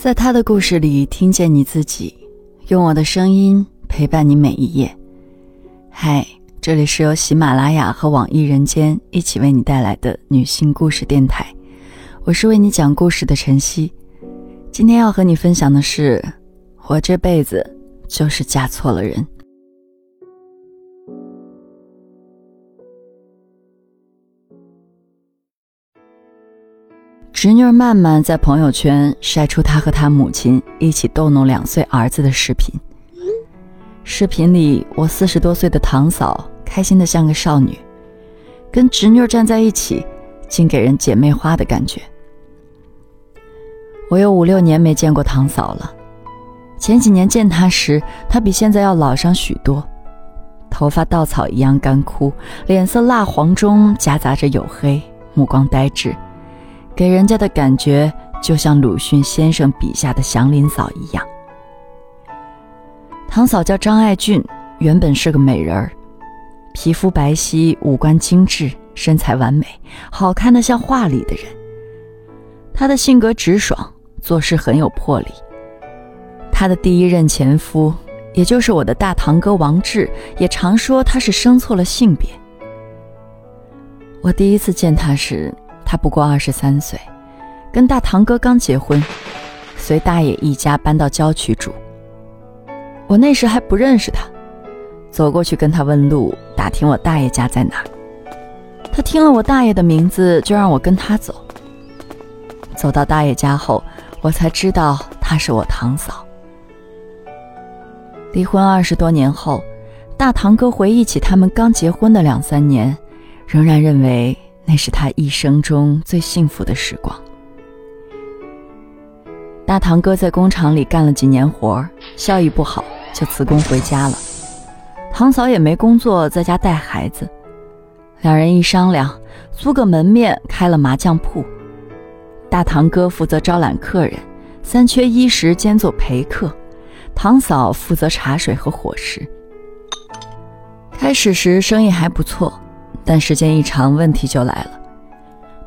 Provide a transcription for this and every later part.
在他的故事里听见你自己，用我的声音陪伴你每一夜。嗨，这里是由喜马拉雅和网易人间一起为你带来的女性故事电台，我是为你讲故事的晨曦。今天要和你分享的是，我这辈子就是嫁错了人。侄女曼曼在朋友圈晒出她和她母亲一起逗弄两岁儿子的视频。视频里，我四十多岁的堂嫂开心的像个少女，跟侄女站在一起，竟给人姐妹花的感觉。我有五六年没见过堂嫂了，前几年见她时，她比现在要老上许多，头发稻草一样干枯，脸色蜡黄中夹杂着黝黑，目光呆滞。给人家的感觉就像鲁迅先生笔下的祥林嫂一样。堂嫂叫张爱俊，原本是个美人儿，皮肤白皙，五官精致，身材完美，好看的像画里的人。她的性格直爽，做事很有魄力。她的第一任前夫，也就是我的大堂哥王志，也常说她是生错了性别。我第一次见她时。他不过二十三岁，跟大堂哥刚结婚，随大爷一家搬到郊区住。我那时还不认识他，走过去跟他问路，打听我大爷家在哪。他听了我大爷的名字，就让我跟他走。走到大爷家后，我才知道他是我堂嫂。离婚二十多年后，大堂哥回忆起他们刚结婚的两三年，仍然认为。那是他一生中最幸福的时光。大堂哥在工厂里干了几年活效益不好，就辞工回家了。堂嫂也没工作，在家带孩子。两人一商量，租个门面开了麻将铺。大堂哥负责招揽客人，三缺一时兼做陪客。堂嫂负责茶水和伙食。开始时生意还不错。但时间一长，问题就来了。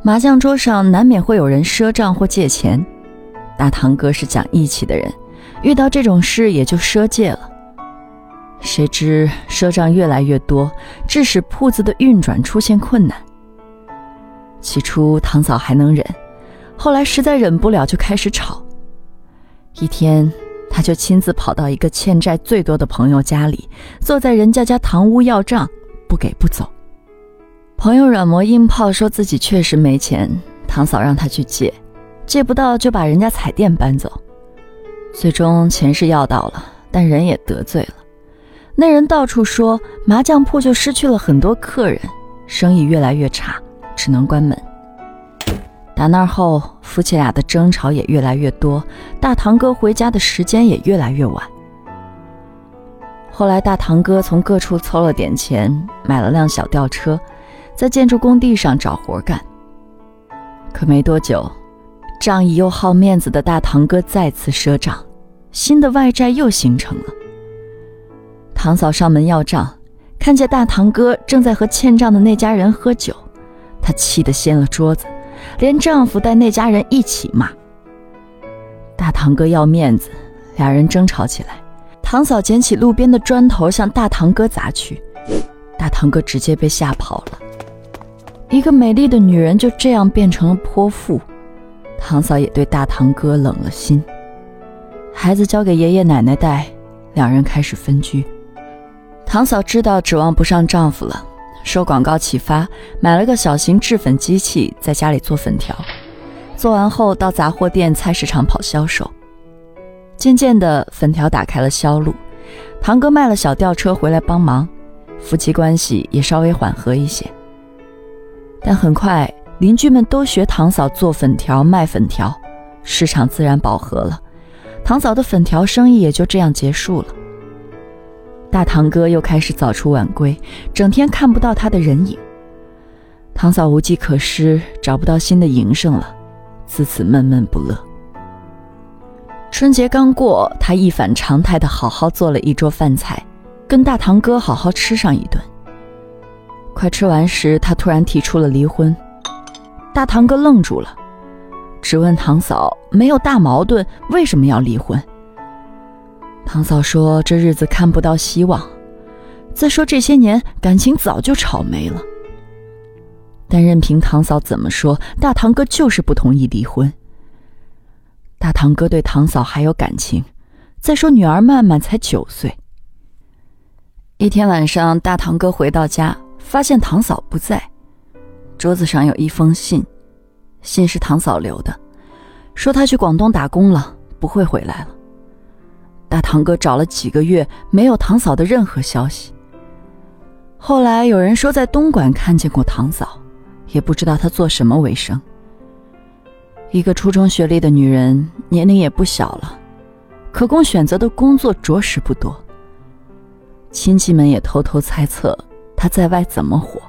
麻将桌上难免会有人赊账或借钱。大堂哥是讲义气的人，遇到这种事也就赊借了。谁知赊账越来越多，致使铺子的运转出现困难。起初堂嫂还能忍，后来实在忍不了，就开始吵。一天，他就亲自跑到一个欠债最多的朋友家里，坐在人家家堂屋要账，不给不走。朋友软磨硬泡，说自己确实没钱，堂嫂让他去借，借不到就把人家彩电搬走。最终钱是要到了，但人也得罪了。那人到处说麻将铺就失去了很多客人，生意越来越差，只能关门。打那后，夫妻俩的争吵也越来越多，大堂哥回家的时间也越来越晚。后来大堂哥从各处凑了点钱，买了辆小吊车。在建筑工地上找活干，可没多久，仗义又好面子的大堂哥再次赊账，新的外债又形成了。堂嫂上门要账，看见大堂哥正在和欠账的那家人喝酒，她气得掀了桌子，连丈夫带那家人一起骂。大堂哥要面子，俩人争吵起来，堂嫂捡起路边的砖头向大堂哥砸去，大堂哥直接被吓跑了。一个美丽的女人就这样变成了泼妇，堂嫂也对大堂哥冷了心。孩子交给爷爷奶奶带，两人开始分居。堂嫂知道指望不上丈夫了，受广告启发，买了个小型制粉机器，在家里做粉条。做完后到杂货店、菜市场跑销售。渐渐的，粉条打开了销路，堂哥卖了小吊车回来帮忙，夫妻关系也稍微缓和一些。但很快，邻居们都学堂嫂做粉条、卖粉条，市场自然饱和了。堂嫂的粉条生意也就这样结束了。大堂哥又开始早出晚归，整天看不到他的人影。堂嫂无计可施，找不到新的营生了，自此闷闷不乐。春节刚过，他一反常态的好好做了一桌饭菜，跟大堂哥好好吃上一顿。快吃完时，他突然提出了离婚。大堂哥愣住了。只问堂嫂没有大矛盾，为什么要离婚？堂嫂说这日子看不到希望，再说这些年感情早就吵没了。但任凭堂嫂怎么说，大堂哥就是不同意离婚。大堂哥对堂嫂还有感情，再说女儿曼曼才九岁。一天晚上，大堂哥回到家，发现堂嫂不在，桌子上有一封信，信是堂嫂留的，说她去广东打工了，不会回来了。大堂哥找了几个月，没有堂嫂的任何消息。后来有人说在东莞看见过堂嫂，也不知道她做什么为生。一个初中学历的女人，年龄也不小了，可供选择的工作着实不多。亲戚们也偷偷猜测他在外怎么活。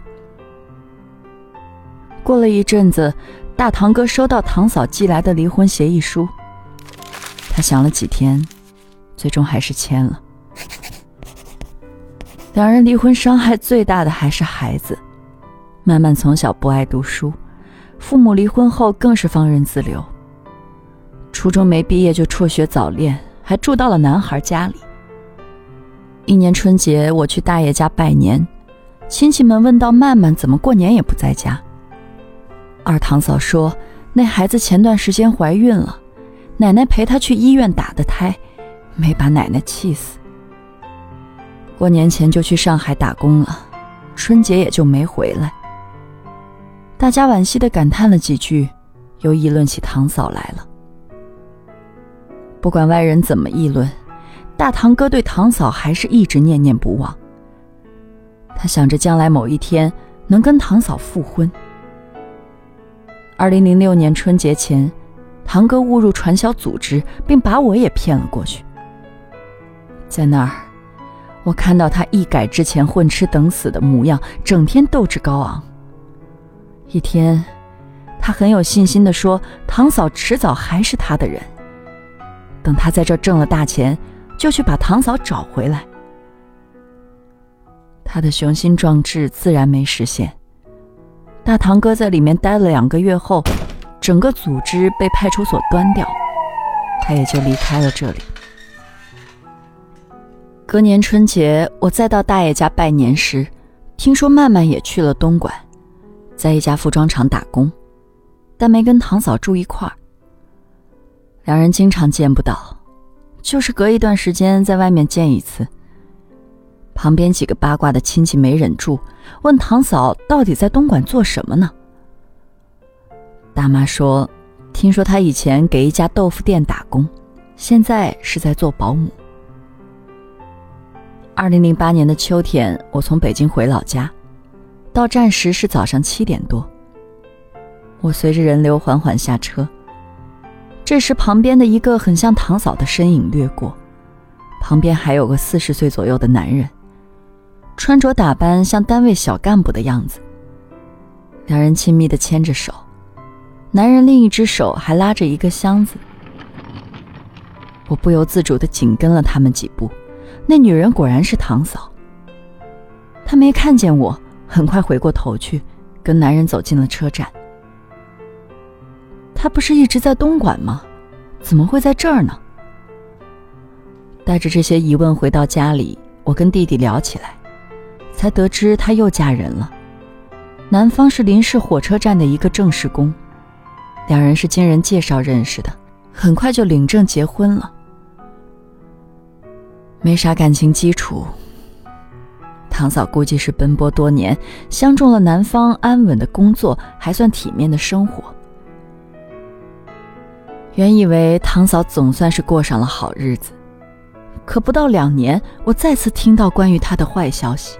过了一阵子，大堂哥收到堂嫂寄来的离婚协议书，他想了几天，最终还是签了。两人离婚伤害最大的还是孩子，曼曼从小不爱读书，父母离婚后更是放任自流。初中没毕业就辍学早恋，还住到了男孩家里。一年春节，我去大爷家拜年，亲戚们问到曼曼怎么过年也不在家。二堂嫂说，那孩子前段时间怀孕了，奶奶陪她去医院打的胎，没把奶奶气死。过年前就去上海打工了，春节也就没回来。大家惋惜的感叹了几句，又议论起堂嫂来了。不管外人怎么议论。大堂哥对堂嫂还是一直念念不忘。他想着将来某一天能跟堂嫂复婚。二零零六年春节前，堂哥误入传销组织，并把我也骗了过去。在那儿，我看到他一改之前混吃等死的模样，整天斗志高昂。一天，他很有信心地说：“堂嫂迟早还是他的人。等他在这挣了大钱。”就去把堂嫂找回来。他的雄心壮志自然没实现。大堂哥在里面待了两个月后，整个组织被派出所端掉，他也就离开了这里。隔年春节，我再到大爷家拜年时，听说曼曼也去了东莞，在一家服装厂打工，但没跟堂嫂住一块儿。两人经常见不到。就是隔一段时间在外面见一次。旁边几个八卦的亲戚没忍住，问堂嫂到底在东莞做什么呢？大妈说：“听说她以前给一家豆腐店打工，现在是在做保姆。”二零零八年的秋天，我从北京回老家，到站时是早上七点多。我随着人流缓缓下车。这时，旁边的一个很像堂嫂的身影掠过，旁边还有个四十岁左右的男人，穿着打扮像单位小干部的样子。两人亲密的牵着手，男人另一只手还拉着一个箱子。我不由自主的紧跟了他们几步，那女人果然是堂嫂。她没看见我，很快回过头去，跟男人走进了车站。他不是一直在东莞吗？怎么会在这儿呢？带着这些疑问回到家里，我跟弟弟聊起来，才得知她又嫁人了。男方是临市火车站的一个正式工，两人是经人介绍认识的，很快就领证结婚了。没啥感情基础，堂嫂估计是奔波多年，相中了男方安稳的工作，还算体面的生活。原以为堂嫂总算是过上了好日子，可不到两年，我再次听到关于她的坏消息。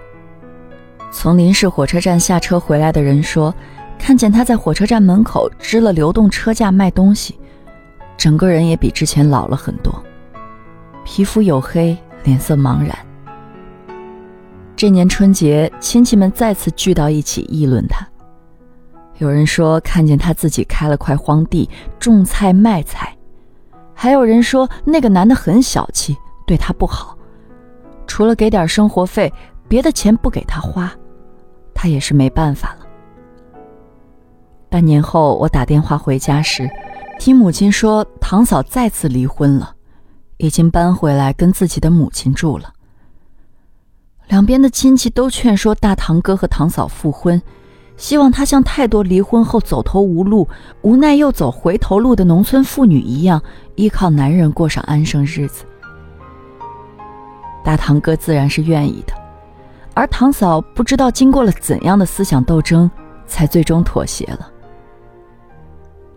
从临市火车站下车回来的人说，看见他在火车站门口支了流动车架卖东西，整个人也比之前老了很多，皮肤黝黑，脸色茫然。这年春节，亲戚们再次聚到一起议论他。有人说看见他自己开了块荒地种菜卖菜，还有人说那个男的很小气，对他不好，除了给点生活费，别的钱不给他花，他也是没办法了。半年后我打电话回家时，听母亲说，堂嫂再次离婚了，已经搬回来跟自己的母亲住了。两边的亲戚都劝说大堂哥和堂嫂复婚，希望他像太多离婚后走投无路、无奈又走回头路的农村妇女一样，依靠男人过上安生日子。大堂哥自然是愿意的，而堂嫂不知道经过了怎样的思想斗争，才最终妥协了。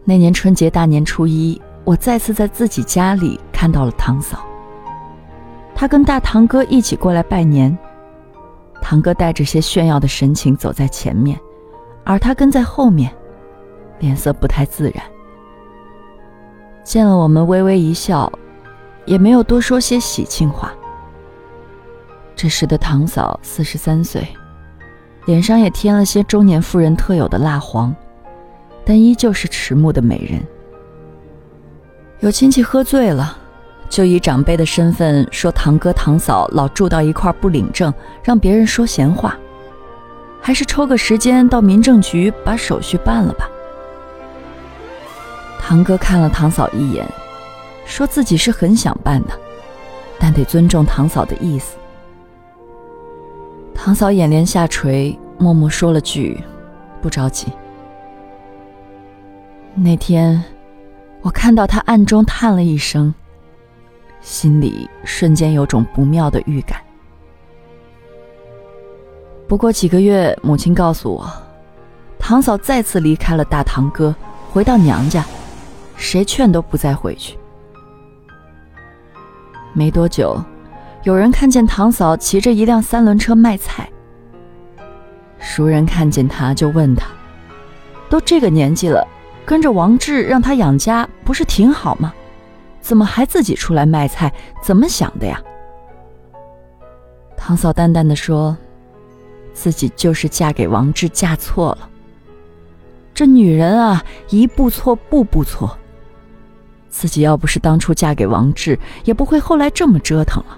那年春节大年初一，我再次在自己家里看到了堂嫂。她跟大堂哥一起过来拜年。堂哥带着些炫耀的神情走在前面，而他跟在后面，脸色不太自然。见了我们，微微一笑，也没有多说些喜庆话。这时的堂嫂四十三岁，脸上也添了些中年妇人特有的蜡黄，但依旧是迟暮的美人。有亲戚喝醉了。就以长辈的身份说堂哥堂嫂老住到一块不领证，让别人说闲话，还是抽个时间到民政局把手续办了吧。堂哥看了堂嫂一眼，说自己是很想办的，但得尊重堂嫂的意思。堂嫂眼帘下垂，默默说了句：“不着急。”那天，我看到他暗中叹了一声。心里瞬间有种不妙的预感。不过几个月，母亲告诉我，堂嫂再次离开了大堂哥，回到娘家，谁劝都不再回去。没多久，有人看见堂嫂骑着一辆三轮车卖菜。熟人看见他就问他：“都这个年纪了，跟着王志让他养家，不是挺好吗？”怎么还自己出来卖菜？怎么想的呀？堂嫂淡淡的说：“自己就是嫁给王志，嫁错了。这女人啊，一步错，步步错。自己要不是当初嫁给王志，也不会后来这么折腾了。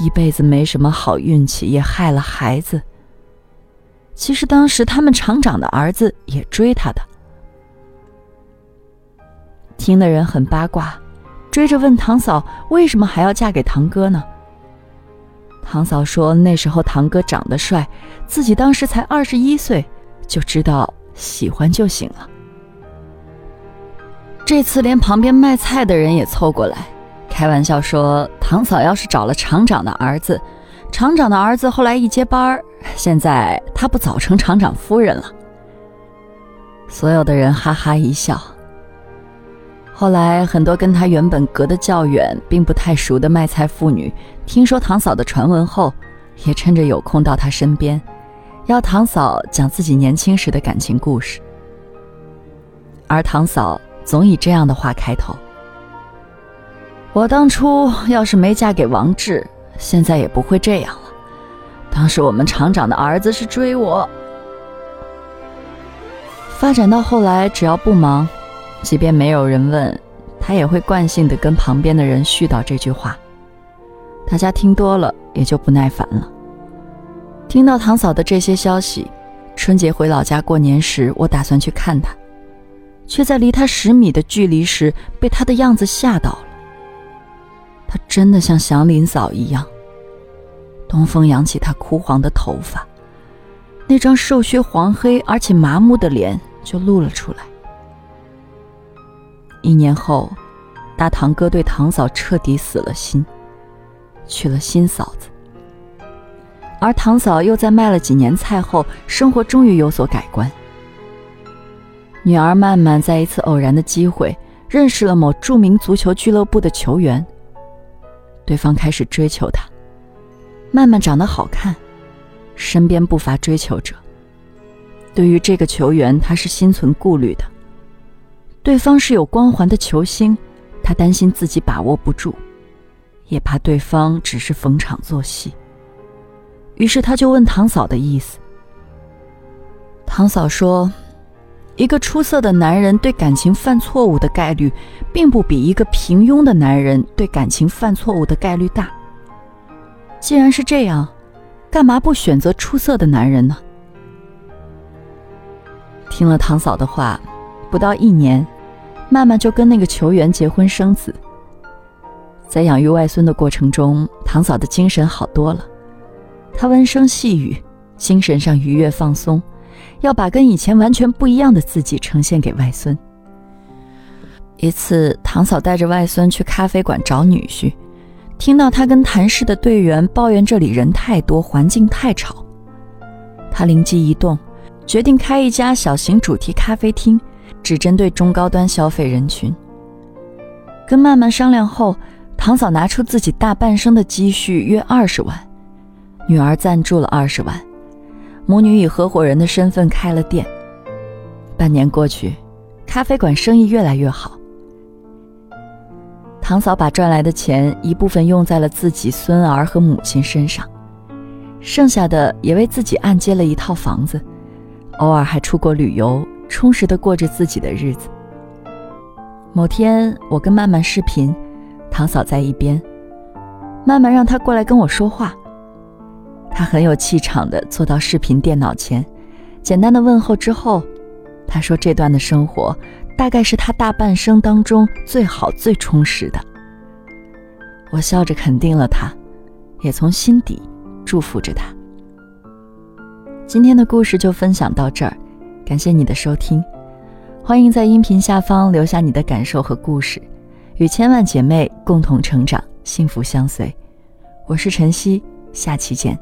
一辈子没什么好运气，也害了孩子。其实当时他们厂长的儿子也追她的。”听的人很八卦，追着问堂嫂为什么还要嫁给堂哥呢？堂嫂说那时候堂哥长得帅，自己当时才二十一岁，就知道喜欢就行了。这次连旁边卖菜的人也凑过来，开玩笑说堂嫂要是找了厂长的儿子，厂长的儿子后来一接班，现在他不早成厂长夫人了。所有的人哈哈一笑。后来，很多跟他原本隔得较远、并不太熟的卖菜妇女，听说堂嫂的传闻后，也趁着有空到他身边，要堂嫂讲自己年轻时的感情故事。而堂嫂总以这样的话开头：“我当初要是没嫁给王志，现在也不会这样了。当时我们厂长的儿子是追我。”发展到后来，只要不忙。即便没有人问，他也会惯性的跟旁边的人絮叨这句话。大家听多了也就不耐烦了。听到堂嫂的这些消息，春节回老家过年时，我打算去看她，却在离她十米的距离时被她的样子吓到了。她真的像祥林嫂一样，东风扬起她枯黄的头发，那张瘦削黄黑而且麻木的脸就露了出来。一年后，大堂哥对堂嫂彻底死了心，娶了新嫂子。而堂嫂又在卖了几年菜后，生活终于有所改观。女儿曼曼在一次偶然的机会认识了某著名足球俱乐部的球员，对方开始追求她。曼曼长得好看，身边不乏追求者。对于这个球员，她是心存顾虑的。对方是有光环的球星，他担心自己把握不住，也怕对方只是逢场作戏。于是他就问堂嫂的意思。堂嫂说：“一个出色的男人对感情犯错误的概率，并不比一个平庸的男人对感情犯错误的概率大。既然是这样，干嘛不选择出色的男人呢？”听了堂嫂的话，不到一年。曼曼就跟那个球员结婚生子。在养育外孙的过程中，堂嫂的精神好多了。她温声细语，精神上愉悦放松，要把跟以前完全不一样的自己呈现给外孙。一次，堂嫂带着外孙去咖啡馆找女婿，听到他跟谈事的队员抱怨这里人太多，环境太吵。他灵机一动，决定开一家小型主题咖啡厅，只针对中高端消费人群。跟曼曼商量后。堂嫂拿出自己大半生的积蓄约二十万，女儿赞助了二十万，母女以合伙人的身份开了店。半年过去，咖啡馆生意越来越好。堂嫂把赚来的钱一部分用在了自己孙儿和母亲身上，剩下的也为自己按揭了一套房子，偶尔还出国旅游，充实的过着自己的日子。某天，我跟曼曼视频。堂嫂在一边，曼曼让她过来跟我说话。他很有气场的坐到视频电脑前，简单的问候之后，他说：“这段的生活大概是他大半生当中最好最充实的。”我笑着肯定了他，也从心底祝福着他。今天的故事就分享到这儿，感谢你的收听，欢迎在音频下方留下你的感受和故事。与千万姐妹共同成长，幸福相随。我是晨曦，下期见。